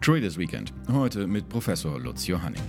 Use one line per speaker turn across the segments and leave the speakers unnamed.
Traders Weekend. Heute mit Professor Lutz Johanning.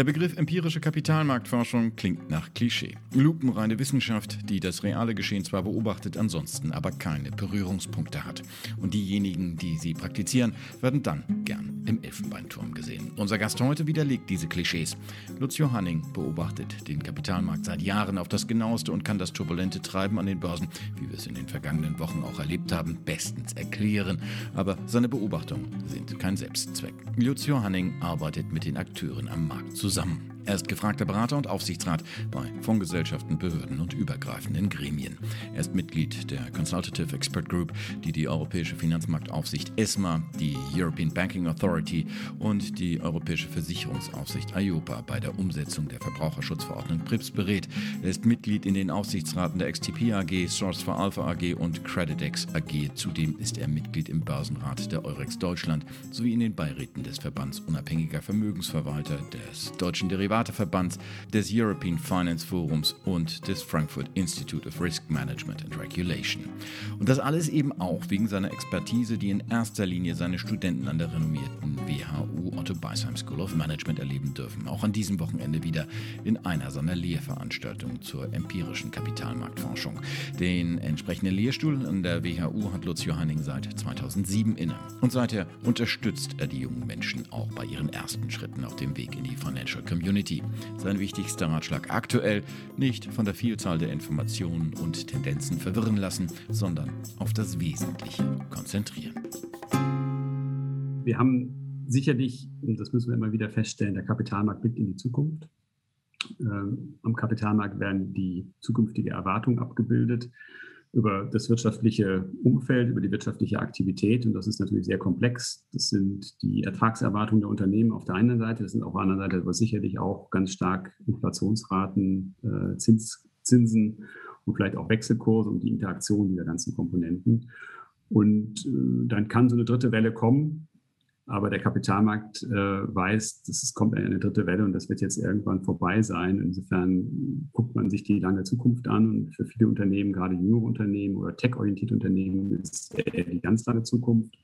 Der Begriff empirische Kapitalmarktforschung klingt nach Klischee. Lupenreine Wissenschaft, die das reale Geschehen zwar beobachtet, ansonsten aber keine Berührungspunkte hat. Und diejenigen, die sie praktizieren, werden dann gern im Elfenbeinturm gesehen. Unser Gast heute widerlegt diese Klischees. Lutz Johanning beobachtet den Kapitalmarkt seit Jahren auf das genaueste und kann das turbulente Treiben an den Börsen, wie wir es in den vergangenen Wochen auch erlebt haben, bestens erklären. Aber seine Beobachtungen sind kein Selbstzweck. Lutz Johanning arbeitet mit den Akteuren am Markt zusammen zusammen. Er ist gefragter Berater und Aufsichtsrat bei Fondsgesellschaften, Behörden und übergreifenden Gremien. Er ist Mitglied der Consultative Expert Group, die die Europäische Finanzmarktaufsicht ESMA, die European Banking Authority und die Europäische Versicherungsaufsicht IOPA bei der Umsetzung der Verbraucherschutzverordnung PRIPS berät. Er ist Mitglied in den Aufsichtsraten der XTP AG, Source for Alpha AG und Creditex AG. Zudem ist er Mitglied im Börsenrat der Eurex Deutschland sowie in den Beiräten des Verbands unabhängiger Vermögensverwalter, des Deutschen Derivativs Derivateverbands, des European Finance Forums und des Frankfurt Institute of Risk Management and Regulation. Und das alles eben auch wegen seiner Expertise, die in erster Linie seine Studenten an der renommierten WHU Otto Beisheim School of Management erleben dürfen. Auch an diesem Wochenende wieder in einer seiner Lehrveranstaltungen zur empirischen Kapitalmarktforschung. Den entsprechenden Lehrstuhl an der WHU hat Lutz Johanning seit 2007 inne. Und seither unterstützt er die jungen Menschen auch bei ihren ersten Schritten auf dem Weg in die Financial Community. Community. Sein wichtigster Ratschlag aktuell, nicht von der Vielzahl der Informationen und Tendenzen verwirren lassen, sondern auf das Wesentliche konzentrieren.
Wir haben sicherlich, und das müssen wir immer wieder feststellen, der Kapitalmarkt blickt in die Zukunft. Ähm, am Kapitalmarkt werden die zukünftige Erwartungen abgebildet über das wirtschaftliche Umfeld, über die wirtschaftliche Aktivität. Und das ist natürlich sehr komplex. Das sind die Ertragserwartungen der Unternehmen auf der einen Seite, das sind auf der anderen Seite aber sicherlich auch ganz stark Inflationsraten, äh, Zins, Zinsen und vielleicht auch Wechselkurse und die Interaktion dieser ganzen Komponenten. Und äh, dann kann so eine dritte Welle kommen, aber der Kapitalmarkt äh, weiß, es kommt eine dritte Welle und das wird jetzt irgendwann vorbei sein. Insofern guckt man sich die lange Zukunft an und für viele Unternehmen, gerade jüngere Unternehmen oder tech-orientierte Unternehmen, ist die ganz lange Zukunft.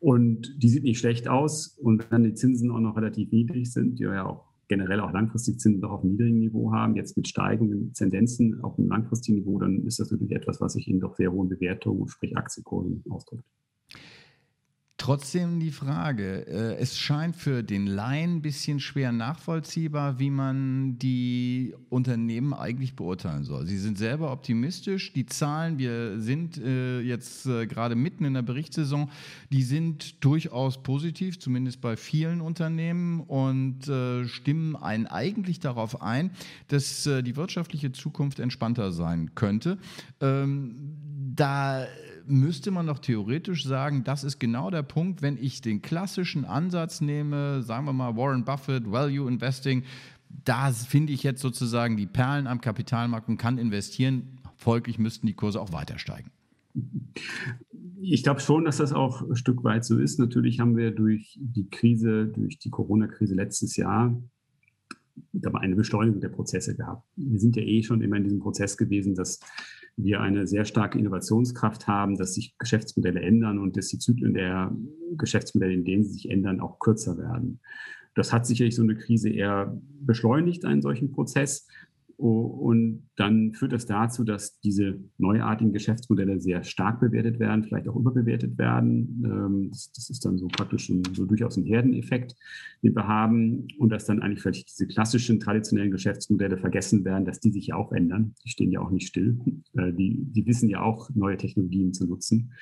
Und die sieht nicht schlecht aus. Und wenn die Zinsen auch noch relativ niedrig sind, die ja auch generell auch langfristig Zinsen doch auf einem niedrigen Niveau haben, jetzt mit steigenden Tendenzen auf einem langfristigen Niveau, dann ist das natürlich etwas, was sich in doch sehr hohen Bewertungen, sprich Aktienkursen, ausdrückt.
Trotzdem die Frage, äh, es scheint für den Laien ein bisschen schwer nachvollziehbar, wie man die Unternehmen eigentlich beurteilen soll. Sie sind selber optimistisch. Die Zahlen, wir sind äh, jetzt äh, gerade mitten in der Berichtssaison, die sind durchaus positiv, zumindest bei vielen Unternehmen und stimmen einen eigentlich darauf ein, dass die wirtschaftliche Zukunft entspannter sein könnte. Ähm, da müsste man doch theoretisch sagen, das ist genau der Punkt, wenn ich den klassischen Ansatz nehme, sagen wir mal Warren Buffett, Value Investing, da finde ich jetzt sozusagen die Perlen am Kapitalmarkt und kann investieren. Folglich müssten die Kurse auch weiter steigen.
Ich glaube schon, dass das auch ein Stück weit so ist. Natürlich haben wir durch die Krise, durch die Corona-Krise letztes Jahr eine Beschleunigung der Prozesse gehabt. Wir sind ja eh schon immer in diesem Prozess gewesen, dass wir eine sehr starke Innovationskraft haben, dass sich Geschäftsmodelle ändern und dass die Zyklen der Geschäftsmodelle, in denen sie sich ändern, auch kürzer werden. Das hat sicherlich so eine Krise eher beschleunigt, einen solchen Prozess. Und dann führt das dazu, dass diese neuartigen Geschäftsmodelle sehr stark bewertet werden, vielleicht auch überbewertet werden. Ähm, das, ist dann so praktisch ein, so durchaus ein Herdeneffekt, den wir haben. Und dass dann eigentlich vielleicht diese klassischen traditionellen Geschäftsmodelle vergessen werden, dass die sich ja auch ändern. Die stehen ja auch nicht still. Äh, die, die wissen ja auch, neue Technologien zu nutzen.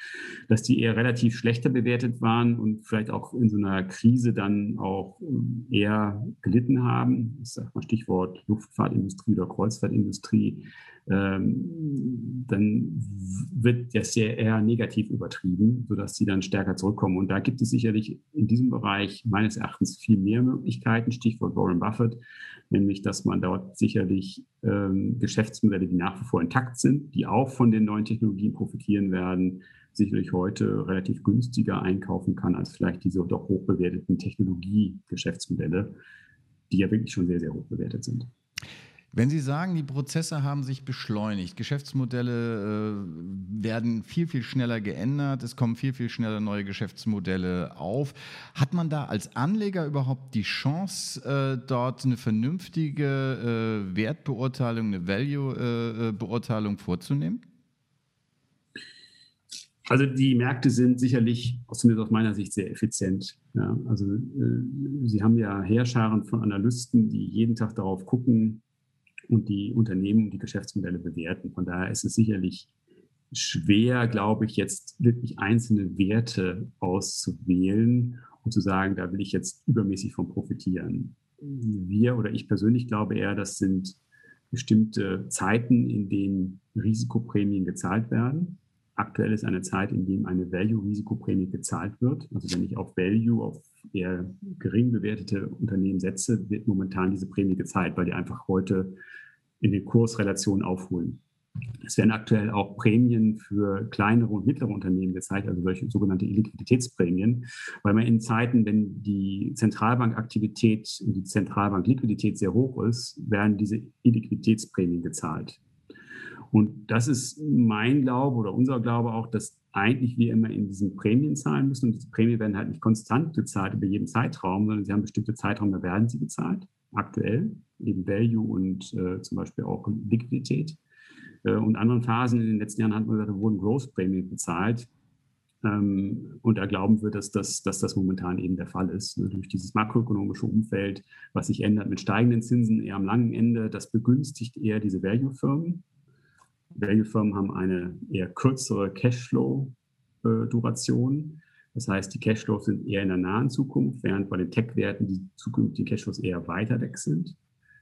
Dass die eher relativ schlechter bewertet waren und vielleicht auch in so einer Krise dann auch ähm, eher gelitten haben. Ich sage mal Stichwort Luftfahrtindustrie oder Kreuzfahrtindustrie, ähm, dann wird das ja eher negativ übertrieben, sodass sie dann stärker zurückkommen. Und da gibt es sicherlich in diesem Bereich meines Erachtens viel mehr Möglichkeiten, Stichwort Warren Buffett, nämlich dass man dort sicherlich ähm, Geschäftsmodelle, die nach wie vor intakt sind, die auch von den neuen Technologien profitieren werden, sicherlich heute relativ günstiger einkaufen kann als vielleicht diese doch hoch bewerteten Technologie-Geschäftsmodelle, die ja wirklich schon sehr, sehr hoch bewertet sind.
Wenn Sie sagen, die Prozesse haben sich beschleunigt, Geschäftsmodelle äh, werden viel, viel schneller geändert, es kommen viel, viel schneller neue Geschäftsmodelle auf, hat man da als Anleger überhaupt die Chance, äh, dort eine vernünftige äh, Wertbeurteilung, eine Value-Beurteilung vorzunehmen?
Also die Märkte sind sicherlich, zumindest aus meiner Sicht, sehr effizient. Ja, also äh, Sie haben ja Heerscharen von Analysten, die jeden Tag darauf gucken, und die Unternehmen die Geschäftsmodelle bewerten. Von daher ist es sicherlich schwer, glaube ich, jetzt wirklich einzelne Werte auszuwählen und zu sagen, da will ich jetzt übermäßig von profitieren. Wir oder ich persönlich glaube eher, das sind bestimmte Zeiten, in denen Risikoprämien gezahlt werden. Aktuell ist eine Zeit, in dem eine Value-Risikoprämie gezahlt wird. Also wenn ich auf Value, auf eher gering bewertete Unternehmen setze, wird momentan diese Prämie gezahlt, weil die einfach heute in den Kursrelationen aufholen. Es werden aktuell auch Prämien für kleinere und mittlere Unternehmen gezeigt, also solche sogenannte Liquiditätsprämien, weil man in Zeiten, wenn die Zentralbankaktivität und die Zentralbankliquidität sehr hoch ist, werden diese Illiquiditätsprämien gezahlt. Und das ist mein Glaube oder unser Glaube auch, dass eigentlich wir immer in diesen Prämien zahlen müssen. Und diese Prämien werden halt nicht konstant gezahlt über jeden Zeitraum, sondern sie haben bestimmte Zeitraum, da werden sie gezahlt, aktuell eben Value und äh, zum Beispiel auch Liquidität. Äh, und anderen Phasen in den letzten Jahren hat man gesagt, wurden Growth-Prämien bezahlt. Ähm, und da glauben wir, dass das, dass das momentan eben der Fall ist. Ne? Durch dieses makroökonomische Umfeld, was sich ändert mit steigenden Zinsen eher am langen Ende, das begünstigt eher diese Value-Firmen. Value-Firmen haben eine eher kürzere Cashflow-Duration. Das heißt, die Cashflows sind eher in der nahen Zukunft, während bei den Tech-Werten die zukünftigen Cashflows eher weiter weg sind.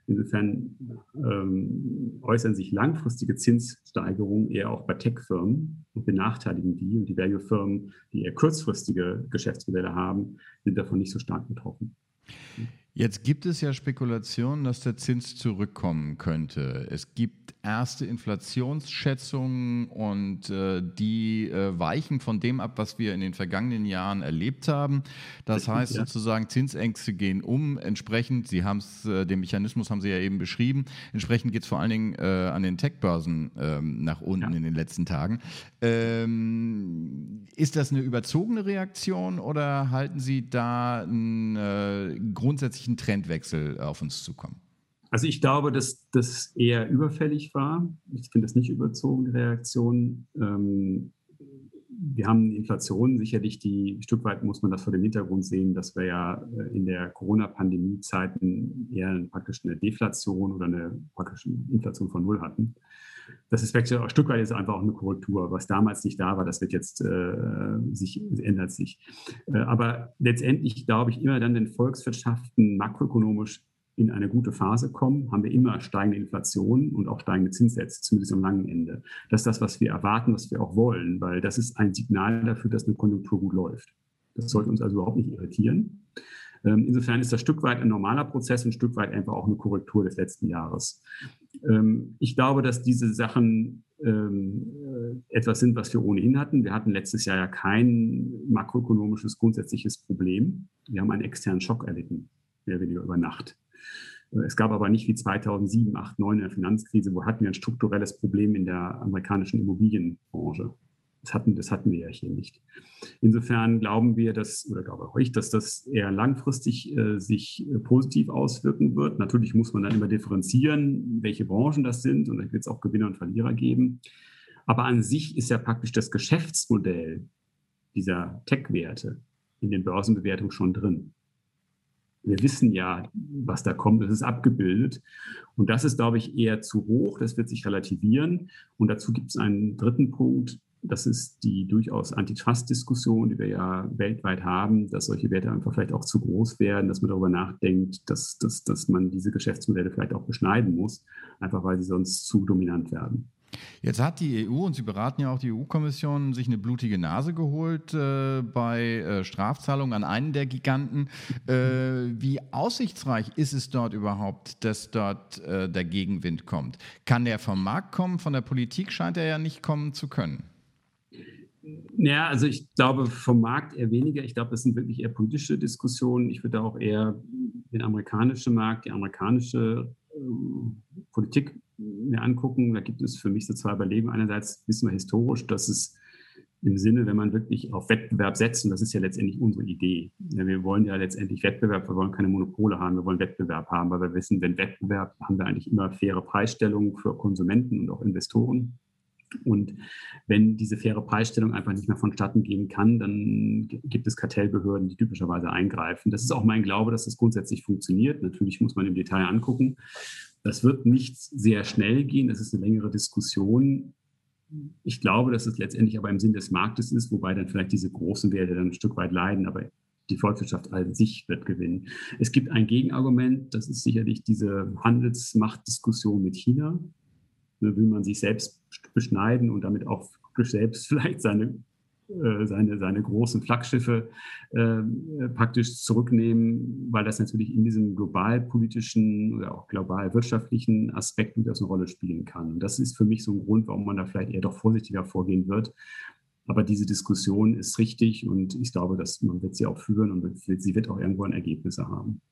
Insofern ähm, äußern sich langfristige Zinssteigerungen eher auch bei Tech-Firmen und benachteiligen die. Und die Value-Firmen, die eher kurzfristige Geschäftsmodelle haben, sind davon nicht so stark betroffen.
Jetzt gibt es ja Spekulationen, dass der Zins zurückkommen könnte. Es gibt erste Inflationsschätzungen und äh, die äh, weichen von dem ab, was wir in den vergangenen Jahren erlebt haben. Das heißt ja. sozusagen, Zinsängste gehen um. Entsprechend, Sie haben es, äh, den Mechanismus haben Sie ja eben beschrieben, entsprechend geht es vor allen Dingen äh, an den Tech-Börsen ähm, nach unten ja. in den letzten Tagen. Ähm, ist das eine überzogene Reaktion oder halten Sie da einen äh, grundsätzlichen Trendwechsel auf uns zukommen?
Also ich glaube, dass das eher überfällig war. Ich finde das nicht überzogene Reaktion. Ähm, wir haben Inflation sicherlich, die ein Stück weit muss man das vor dem Hintergrund sehen, dass wir ja äh, in der Corona-Pandemie-Zeiten eher praktisch eine Deflation oder eine praktische Inflation von Null hatten. Das ist wirklich ein Stück weit ist einfach auch eine Korrektur. Was damals nicht da war, das wird jetzt äh, sich, ändert sich. Äh, aber letztendlich glaube ich immer dann, wenn Volkswirtschaften makroökonomisch in eine gute Phase kommen, haben wir immer steigende Inflation und auch steigende Zinssätze, zumindest am langen Ende. Das ist das, was wir erwarten, was wir auch wollen, weil das ist ein Signal dafür, dass eine Konjunktur gut läuft. Das sollte uns also überhaupt nicht irritieren. Ähm, insofern ist das Stück weit ein normaler Prozess, ein Stück weit einfach auch eine Korrektur des letzten Jahres. Ähm, ich glaube, dass diese Sachen ähm, äh, etwas sind, was wir ohnehin hatten. Wir hatten letztes Jahr ja kein makroökonomisches grundsätzliches Problem. Wir haben einen externen Schock erlitten, mehr oder weniger über Nacht. Es gab aber nicht wie 2007, 2008, 2009 in der Finanzkrise, wo hatten wir ein strukturelles Problem in der amerikanischen Immobilienbranche. Das hatten, das hatten wir ja hier nicht. Insofern glauben wir, dass, oder glaube ich, dass das eher langfristig äh, sich äh, positiv auswirken wird. Natürlich muss man dann immer differenzieren, welche Branchen das sind und da wird es auch Gewinner und Verlierer geben. Aber an sich ist ja praktisch das Geschäftsmodell dieser Tech-Werte in den Börsenbewertungen schon drin. Wir wissen ja, was da kommt, das ist abgebildet. Und das ist, glaube ich, eher zu hoch, das wird sich relativieren. Und dazu gibt es einen dritten Punkt, das ist die durchaus Antitrust-Diskussion, die wir ja weltweit haben, dass solche Werte einfach vielleicht auch zu groß werden, dass man darüber nachdenkt, dass, dass, dass man diese Geschäftsmodelle vielleicht auch beschneiden muss, einfach weil sie sonst zu dominant werden.
Jetzt hat die EU, und Sie beraten ja auch die EU-Kommission, sich eine blutige Nase geholt äh, bei äh, Strafzahlungen an einen der Giganten. Äh, wie aussichtsreich ist es dort überhaupt, dass dort äh, der Gegenwind kommt? Kann der vom Markt kommen? Von der Politik scheint er ja nicht kommen zu können.
Ja, also ich glaube vom Markt eher weniger. Ich glaube, das sind wirklich eher politische Diskussionen. Ich würde auch eher den amerikanischen Markt, die amerikanische Politik mir angucken, da gibt es für mich so zwei Überlegungen. Einerseits wissen wir historisch, dass es im Sinne, wenn man wirklich auf Wettbewerb setzt, und das ist ja letztendlich unsere Idee. Wir wollen ja letztendlich Wettbewerb, wir wollen keine Monopole haben, wir wollen Wettbewerb haben, weil wir wissen, wenn Wettbewerb, haben wir eigentlich immer faire Preisstellungen für Konsumenten und auch Investoren. Und wenn diese faire Preisstellung einfach nicht mehr vonstatten gehen kann, dann gibt es Kartellbehörden, die typischerweise eingreifen. Das ist auch mein Glaube, dass das grundsätzlich funktioniert. Natürlich muss man im Detail angucken. Das wird nicht sehr schnell gehen. Das ist eine längere Diskussion. Ich glaube, dass es letztendlich aber im Sinn des Marktes ist, wobei dann vielleicht diese großen Werte dann ein Stück weit leiden, aber die Volkswirtschaft an sich wird gewinnen. Es gibt ein Gegenargument, das ist sicherlich diese Handelsmachtdiskussion mit China. Will man sich selbst beschneiden und damit auch selbst vielleicht seine äh, seine, seine großen Flaggschiffe äh, praktisch zurücknehmen, weil das natürlich in diesem globalpolitischen oder auch global wirtschaftlichen Aspekt durchaus eine Rolle spielen kann. Und das ist für mich so ein Grund, warum man da vielleicht eher doch vorsichtiger vorgehen wird. Aber diese Diskussion ist richtig und ich glaube, dass man wird sie auch führen und sie wird auch irgendwo ein Ergebnisse haben.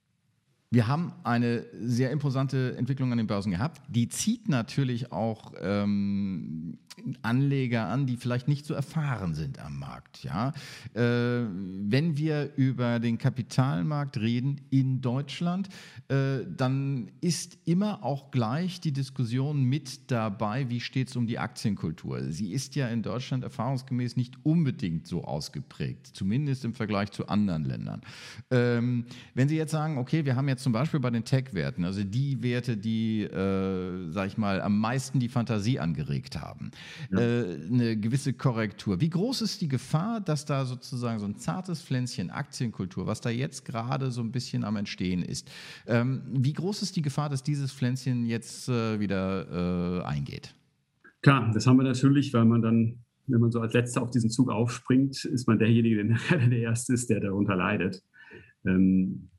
Wir haben eine sehr imposante Entwicklung an den Börsen gehabt. Die zieht natürlich auch ähm, Anleger an, die vielleicht nicht so erfahren sind am Markt. Ja? Äh, wenn wir über den Kapitalmarkt reden in Deutschland, äh, dann ist immer auch gleich die Diskussion mit dabei, wie steht es um die Aktienkultur. Sie ist ja in Deutschland erfahrungsgemäß nicht unbedingt so ausgeprägt, zumindest im Vergleich zu anderen Ländern. Ähm, wenn Sie jetzt sagen, okay, wir haben jetzt zum Beispiel bei den Tech-Werten, also die Werte, die, äh, sag ich mal, am meisten die Fantasie angeregt haben, ja. äh, eine gewisse Korrektur. Wie groß ist die Gefahr, dass da sozusagen so ein zartes Pflänzchen Aktienkultur, was da jetzt gerade so ein bisschen am Entstehen ist, ähm, wie groß ist die Gefahr, dass dieses Pflänzchen jetzt äh, wieder äh, eingeht?
Klar, das haben wir natürlich, weil man dann wenn man so als Letzter auf diesen Zug aufspringt, ist man derjenige, der der Erste ist, der darunter leidet. Ähm,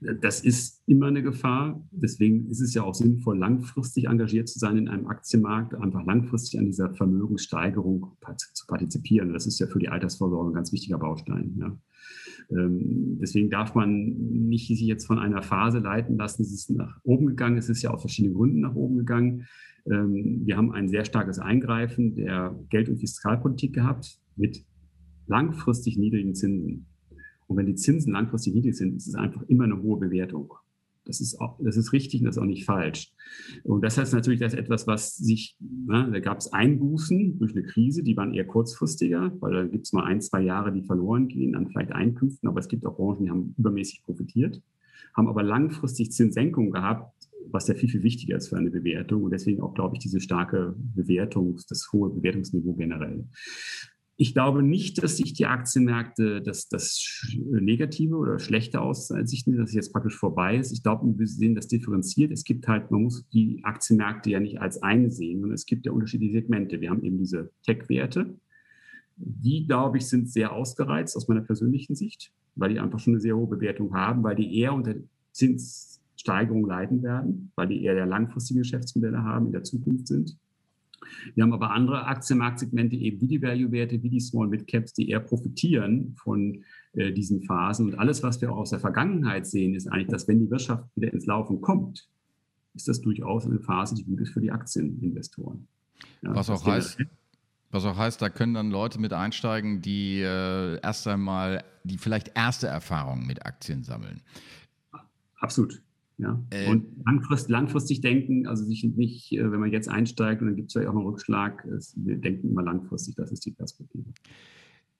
das ist immer eine Gefahr. Deswegen ist es ja auch sinnvoll, langfristig engagiert zu sein in einem Aktienmarkt, einfach langfristig an dieser Vermögenssteigerung zu partizipieren. Das ist ja für die Altersvorsorge ein ganz wichtiger Baustein. Ja. Ähm, deswegen darf man nicht sich jetzt von einer Phase leiten lassen. Es ist nach oben gegangen. Es ist ja aus verschiedenen Gründen nach oben gegangen. Ähm, wir haben ein sehr starkes Eingreifen der Geld- und Fiskalpolitik gehabt mit langfristig niedrigen Zinsen. Und wenn die Zinsen langfristig niedrig sind, ist es einfach immer eine hohe Bewertung. Das ist, auch, das ist richtig und das ist auch nicht falsch. Und das heißt natürlich, dass etwas, was sich, ne, da gab es Einbußen durch eine Krise, die waren eher kurzfristiger, weil da gibt es mal ein, zwei Jahre, die verloren gehen an vielleicht Einkünften, aber es gibt auch Branchen, die haben übermäßig profitiert, haben aber langfristig Zinssenkungen gehabt, was ja viel, viel wichtiger ist für eine Bewertung und deswegen auch, glaube ich, diese starke Bewertung, das hohe Bewertungsniveau generell. Ich glaube nicht, dass sich die Aktienmärkte das, das Negative oder Schlechte aussichten, dass es jetzt praktisch vorbei ist. Ich glaube, wir sehen das differenziert. Es gibt halt, man muss die Aktienmärkte ja nicht als eine sehen, sondern es gibt ja unterschiedliche Segmente. Wir haben eben diese Tech-Werte. Die, glaube ich, sind sehr ausgereizt aus meiner persönlichen Sicht, weil die einfach schon eine sehr hohe Bewertung haben, weil die eher unter Zinssteigerungen leiden werden, weil die eher der langfristigen Geschäftsmodelle haben, in der Zukunft sind. Wir haben aber andere Aktienmarktsegmente, eben wie die Value-Werte, wie die Small-Mid-Caps, die eher profitieren von äh, diesen Phasen. Und alles, was wir auch aus der Vergangenheit sehen, ist eigentlich, dass wenn die Wirtschaft wieder ins Laufen kommt, ist das durchaus eine Phase, die gut ist für die Aktieninvestoren.
Ja, was auch heißt, was auch heißt, da können dann Leute mit einsteigen, die äh, erst einmal, die vielleicht erste Erfahrungen mit Aktien sammeln.
Absolut. Ja. Äh, und langfristig, langfristig denken, also sich nicht, äh, wenn man jetzt einsteigt und dann gibt es ja auch einen Rückschlag, wir denken immer langfristig, das ist die Perspektive.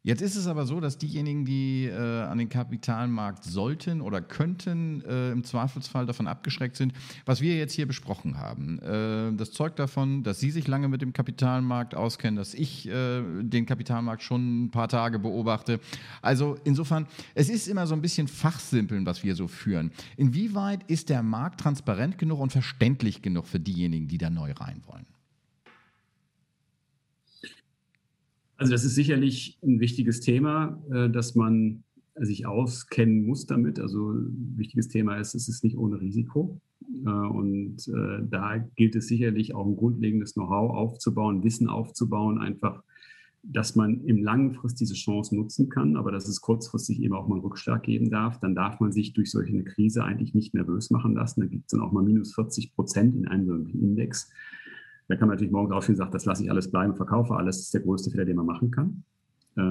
Jetzt ist es aber so, dass diejenigen, die äh, an den Kapitalmarkt sollten oder könnten, äh, im Zweifelsfall davon abgeschreckt sind, was wir jetzt hier besprochen haben. Äh, das zeugt davon, dass Sie sich lange mit dem Kapitalmarkt auskennen, dass ich äh, den Kapitalmarkt schon ein paar Tage beobachte. Also insofern, es ist immer so ein bisschen Fachsimpeln, was wir so führen. Inwieweit ist der Markt transparent genug und verständlich genug für diejenigen, die da neu rein wollen?
Also das ist sicherlich ein wichtiges Thema, äh, dass man sich auskennen muss damit. Also ein wichtiges Thema ist, es ist nicht ohne Risiko. Äh, und äh, da gilt es sicherlich auch ein grundlegendes Know-how aufzubauen, Wissen aufzubauen, einfach dass man im Langfrist diese Chance nutzen kann, aber dass es kurzfristig eben auch mal einen Rückschlag geben darf, dann darf man sich durch solche eine Krise eigentlich nicht nervös machen lassen. Da gibt es dann auch mal minus 40 Prozent in einem solchen Index. Da kann man natürlich morgens aufstehen und sagen, das lasse ich alles bleiben, verkaufe alles. Das ist der größte Fehler, den man machen kann, äh,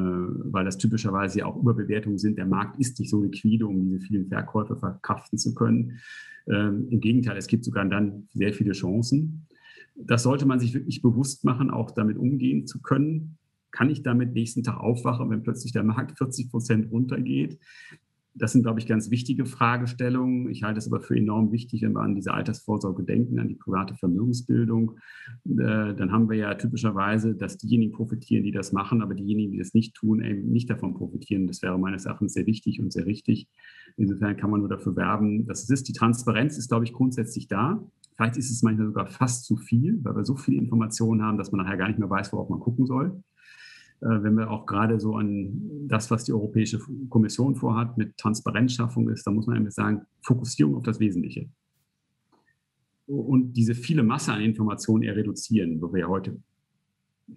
weil das typischerweise ja auch Überbewertungen sind. Der Markt ist nicht so liquide, um diese vielen Verkäufe verkraften zu können. Ähm, Im Gegenteil, es gibt sogar dann sehr viele Chancen. Das sollte man sich wirklich bewusst machen, auch damit umgehen zu können kann ich damit nächsten Tag aufwachen, wenn plötzlich der Markt 40 Prozent runtergeht? Das sind, glaube ich, ganz wichtige Fragestellungen. Ich halte es aber für enorm wichtig, wenn wir an diese Altersvorsorge denken, an die private Vermögensbildung. Äh, dann haben wir ja typischerweise, dass diejenigen profitieren, die das machen, aber diejenigen, die das nicht tun, eben nicht davon profitieren. Das wäre meines Erachtens sehr wichtig und sehr richtig. Insofern kann man nur dafür werben, dass es ist. Die Transparenz ist, glaube ich, grundsätzlich da. Vielleicht ist es manchmal sogar fast zu viel, weil wir so viele Informationen haben, dass man nachher gar nicht mehr weiß, worauf man gucken soll. Äh, wenn wir auch gerade so an das, was die Europäische Kommission vorhat, mit Transparenzschaffung ist, da muss man einfach sagen, Fokussierung auf das Wesentliche. Und diese viele Masse an Informationen eher reduzieren, wo wir ja heute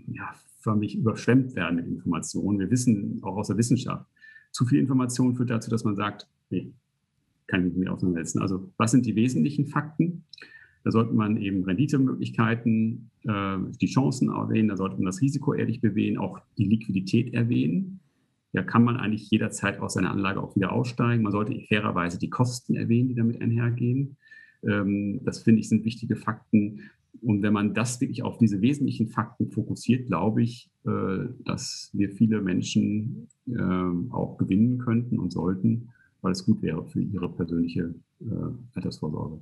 ja, förmlich überschwemmt werden mit Informationen. Wir wissen auch aus der Wissenschaft, zu viel Information führt dazu, dass man sagt, nee, kann ich mich nicht auseinandersetzen. Also was sind die wesentlichen Fakten? Da sollte man eben Renditemöglichkeiten, äh, die Chancen erwähnen, da sollte man das Risiko ehrlich bewähnen, auch die Liquidität erwähnen. Da kann man eigentlich jederzeit aus seiner Anlage auch wieder aussteigen. Man sollte fairerweise die Kosten erwähnen, die damit einhergehen. Ähm, das finde ich sind wichtige Fakten. Und wenn man das wirklich auf diese wesentlichen Fakten fokussiert, glaube ich, äh, dass wir viele Menschen äh, auch gewinnen könnten und sollten, weil es gut wäre für ihre persönliche äh, Altersvorsorge.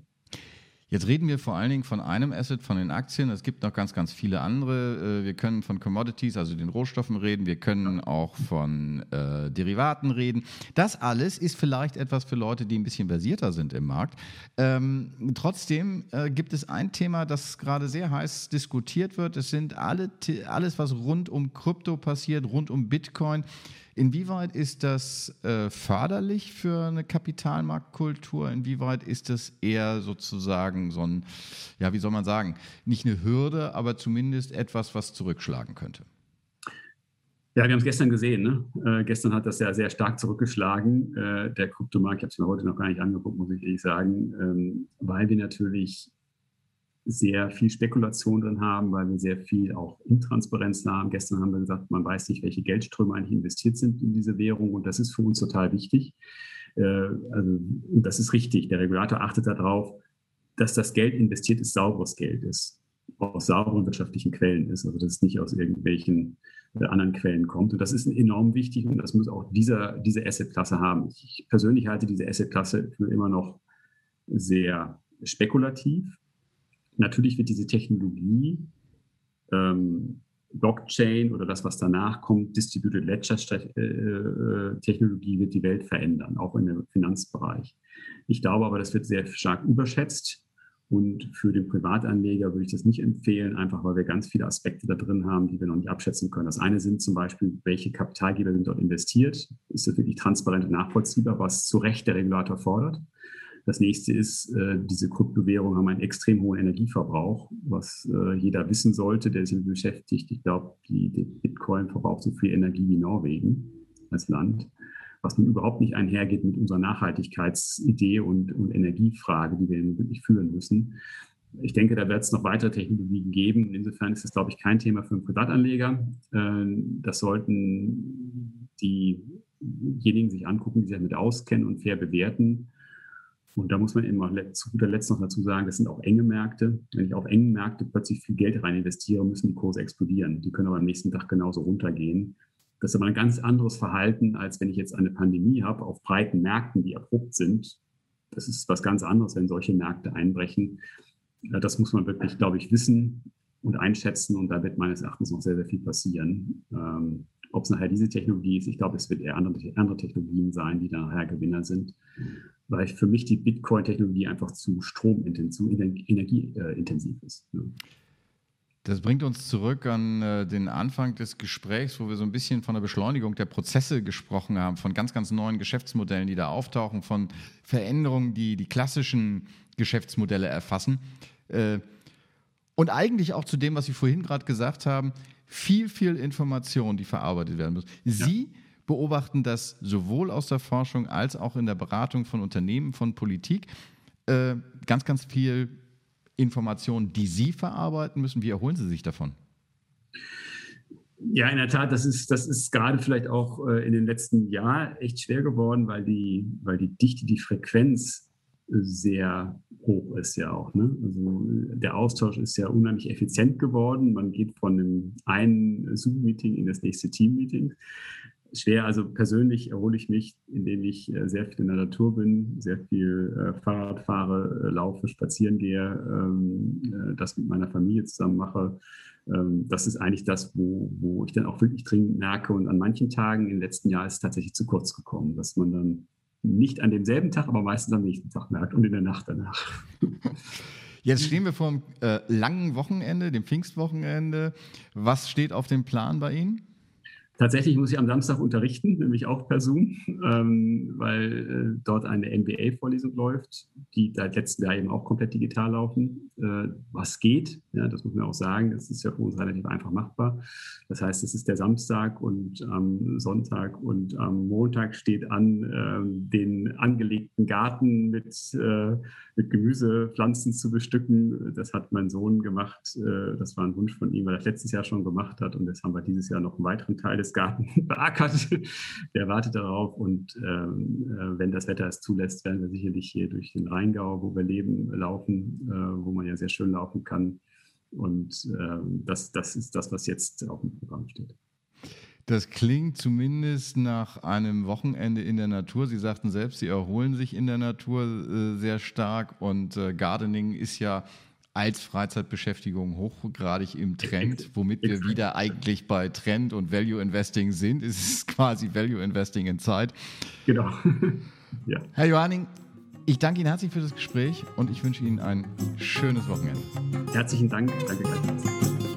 Jetzt reden wir vor allen Dingen von einem Asset, von den Aktien. Es gibt noch ganz, ganz viele andere. Äh, wir können von Commodities, also den Rohstoffen reden. Wir können auch von äh, Derivaten reden. Das alles ist vielleicht etwas für Leute, die ein bisschen versierter sind im Markt. Ähm, trotzdem äh, gibt es ein Thema, das gerade sehr heiß diskutiert wird. Es sind alle, alles, was rund um Krypto passiert, rund um Bitcoin. Inwieweit ist das äh, förderlich für eine Kapitalmarktkultur? Inwieweit ist das eher sozusagen so ein, ja, wie soll man sagen, nicht eine Hürde, aber zumindest etwas, was zurückschlagen könnte?
Ja, wir haben es gestern gesehen. Ne? Äh, gestern hat das ja sehr stark zurückgeschlagen. Äh, der Kryptomarkt, ich habe es mir heute noch gar nicht angeguckt, muss ich ehrlich sagen, ähm, weil wir natürlich sehr viel Spekulation drin haben, weil wir sehr viel auch Intransparenz haben. Gestern haben wir gesagt, man weiß nicht, welche Geldströme eigentlich investiert sind in diese Währung und das ist für uns total wichtig. Äh, also, und das ist richtig. Der Regulator achtet darauf, dass das Geld investiert ist, sauberes Geld ist, aus sauberen wirtschaftlichen Quellen ist, also dass es nicht aus irgendwelchen äh, anderen Quellen kommt. Und das ist enorm wichtig und das muss auch dieser, diese Assetklasse haben. Ich persönlich halte diese Assetklasse für immer noch sehr spekulativ natürlich wird diese Technologie, ähm, Blockchain oder das, was danach kommt, Distributed Ledger äh, äh, Technologie wird die Welt verändern, auch dem Finanzbereich. Ich glaube aber, das wird sehr stark überschätzt. Und für den Privatanleger würde ich das nicht empfehlen, einfach weil wir ganz viele Aspekte da drin haben, die wir noch nicht abschätzen können. Das eine sind zum Beispiel, welche Kapitalgeber sind dort investiert? Ist das wirklich transparent und nachvollziehbar, was zu Recht der Regulator fordert? Das nächste ist, äh, diese Kryptowährungen haben einen extrem hohen Energieverbrauch, was äh, jeder wissen sollte, der sich beschäftigt. Ich glaube, die, Bitcoin verbraucht so viel Energie wie Norwegen als Land, was nun überhaupt nicht einhergeht mit unserer Nachhaltigkeitsidee und, und Energiefrage, die wir wirklich führen müssen. Ich denke, da wird es noch weitere Technologien geben. Insofern ist das, glaube ich, kein Thema für einen Privatanleger. Äh, das sollten diejenigen sich angucken, die sich damit auskennen und fair bewerten. Und da muss man immer zu guter Letzt noch dazu sagen, das sind auch enge Märkte. Wenn ich auf engen Märkte plötzlich viel Geld rein investiere, müssen die Kurse explodieren. Die können aber am nächsten Tag genauso runtergehen. Das ist aber ein ganz anderes Verhalten, als wenn ich jetzt eine Pandemie habe auf breiten Märkten, die abrupt sind. Das ist was ganz anderes, wenn solche Märkte einbrechen. Das muss man wirklich, glaube ich, wissen und einschätzen. Und da wird meines Erachtens noch sehr, sehr viel passieren. Ob es nachher diese Technologie ist, ich glaube, es wird eher andere, andere Technologien sein, die dann nachher Gewinner sind weil für mich die Bitcoin-Technologie einfach zu stromintensiv, zu energieintensiv ist.
Das bringt uns zurück an äh, den Anfang des Gesprächs, wo wir so ein bisschen von der Beschleunigung der Prozesse gesprochen haben, von ganz, ganz neuen Geschäftsmodellen, die da auftauchen, von Veränderungen, die die klassischen Geschäftsmodelle erfassen. Äh, und eigentlich auch zu dem, was Sie vorhin gerade gesagt haben, viel, viel Information, die verarbeitet werden muss. Sie ja. beobachten das sowohl aus der Forschung als auch in der Beratung von Unternehmen, von Politik. Äh, ganz, ganz viel Informationen, die Sie verarbeiten müssen. Wie erholen Sie sich davon?
Ja, in der Tat, das ist, das ist gerade vielleicht auch äh, in den letzten Jahren echt schwer geworden, weil die, weil die Dichte, die Frequenz sehr hoch ist ja auch. Ne? Also der Austausch ist ja unheimlich effizient geworden. Man geht von dem einen Zoom-Meeting in das nächste Team-Meeting schwer. Also persönlich erhole ich mich, indem ich äh, sehr viel in der Natur bin, sehr viel äh, Fahrrad fahre, äh, laufe, spazieren gehe, ähm, äh, das mit meiner Familie zusammen mache. Ähm, das ist eigentlich das, wo, wo ich dann auch wirklich dringend merke. Und an manchen Tagen im letzten Jahr ist es tatsächlich zu kurz gekommen, dass man dann nicht an demselben Tag, aber meistens am nächsten Tag merkt und in der Nacht danach.
Jetzt stehen wir vor einem äh, langen Wochenende, dem Pfingstwochenende. Was steht auf dem Plan bei Ihnen?
Tatsächlich muss ich am Samstag unterrichten, nämlich auch per Zoom, ähm, weil äh, dort eine MBA-Vorlesung läuft, die seit letztem Jahr eben auch komplett digital laufen. Äh, was geht, ja, das muss man auch sagen, das ist ja für uns relativ einfach machbar. Das heißt, es ist der Samstag und am Sonntag und am Montag steht an, äh, den angelegten Garten mit, äh, mit Gemüsepflanzen zu bestücken. Das hat mein Sohn gemacht. Äh, das war ein Wunsch von ihm, weil er das letztes Jahr schon gemacht hat. Und jetzt haben wir dieses Jahr noch einen weiteren Teil des Gartens beackert. Der wartet darauf. Und ähm, äh, wenn das Wetter es zulässt, werden wir sicherlich hier durch den Rheingau, wo wir leben, laufen, äh, wo man ja sehr schön laufen kann. Und ähm, das, das ist das, was jetzt auf dem Programm steht.
Das klingt zumindest nach einem Wochenende in der Natur. Sie sagten selbst, Sie erholen sich in der Natur äh, sehr stark und äh, Gardening ist ja als Freizeitbeschäftigung hochgradig im Trend, womit wir wieder eigentlich bei Trend und Value Investing sind. Es ist quasi Value Investing in Zeit.
Genau.
ja. Herr Johanning, ich danke Ihnen herzlich für das Gespräch und ich wünsche Ihnen ein schönes Wochenende.
Herzlichen Dank. Danke. danke.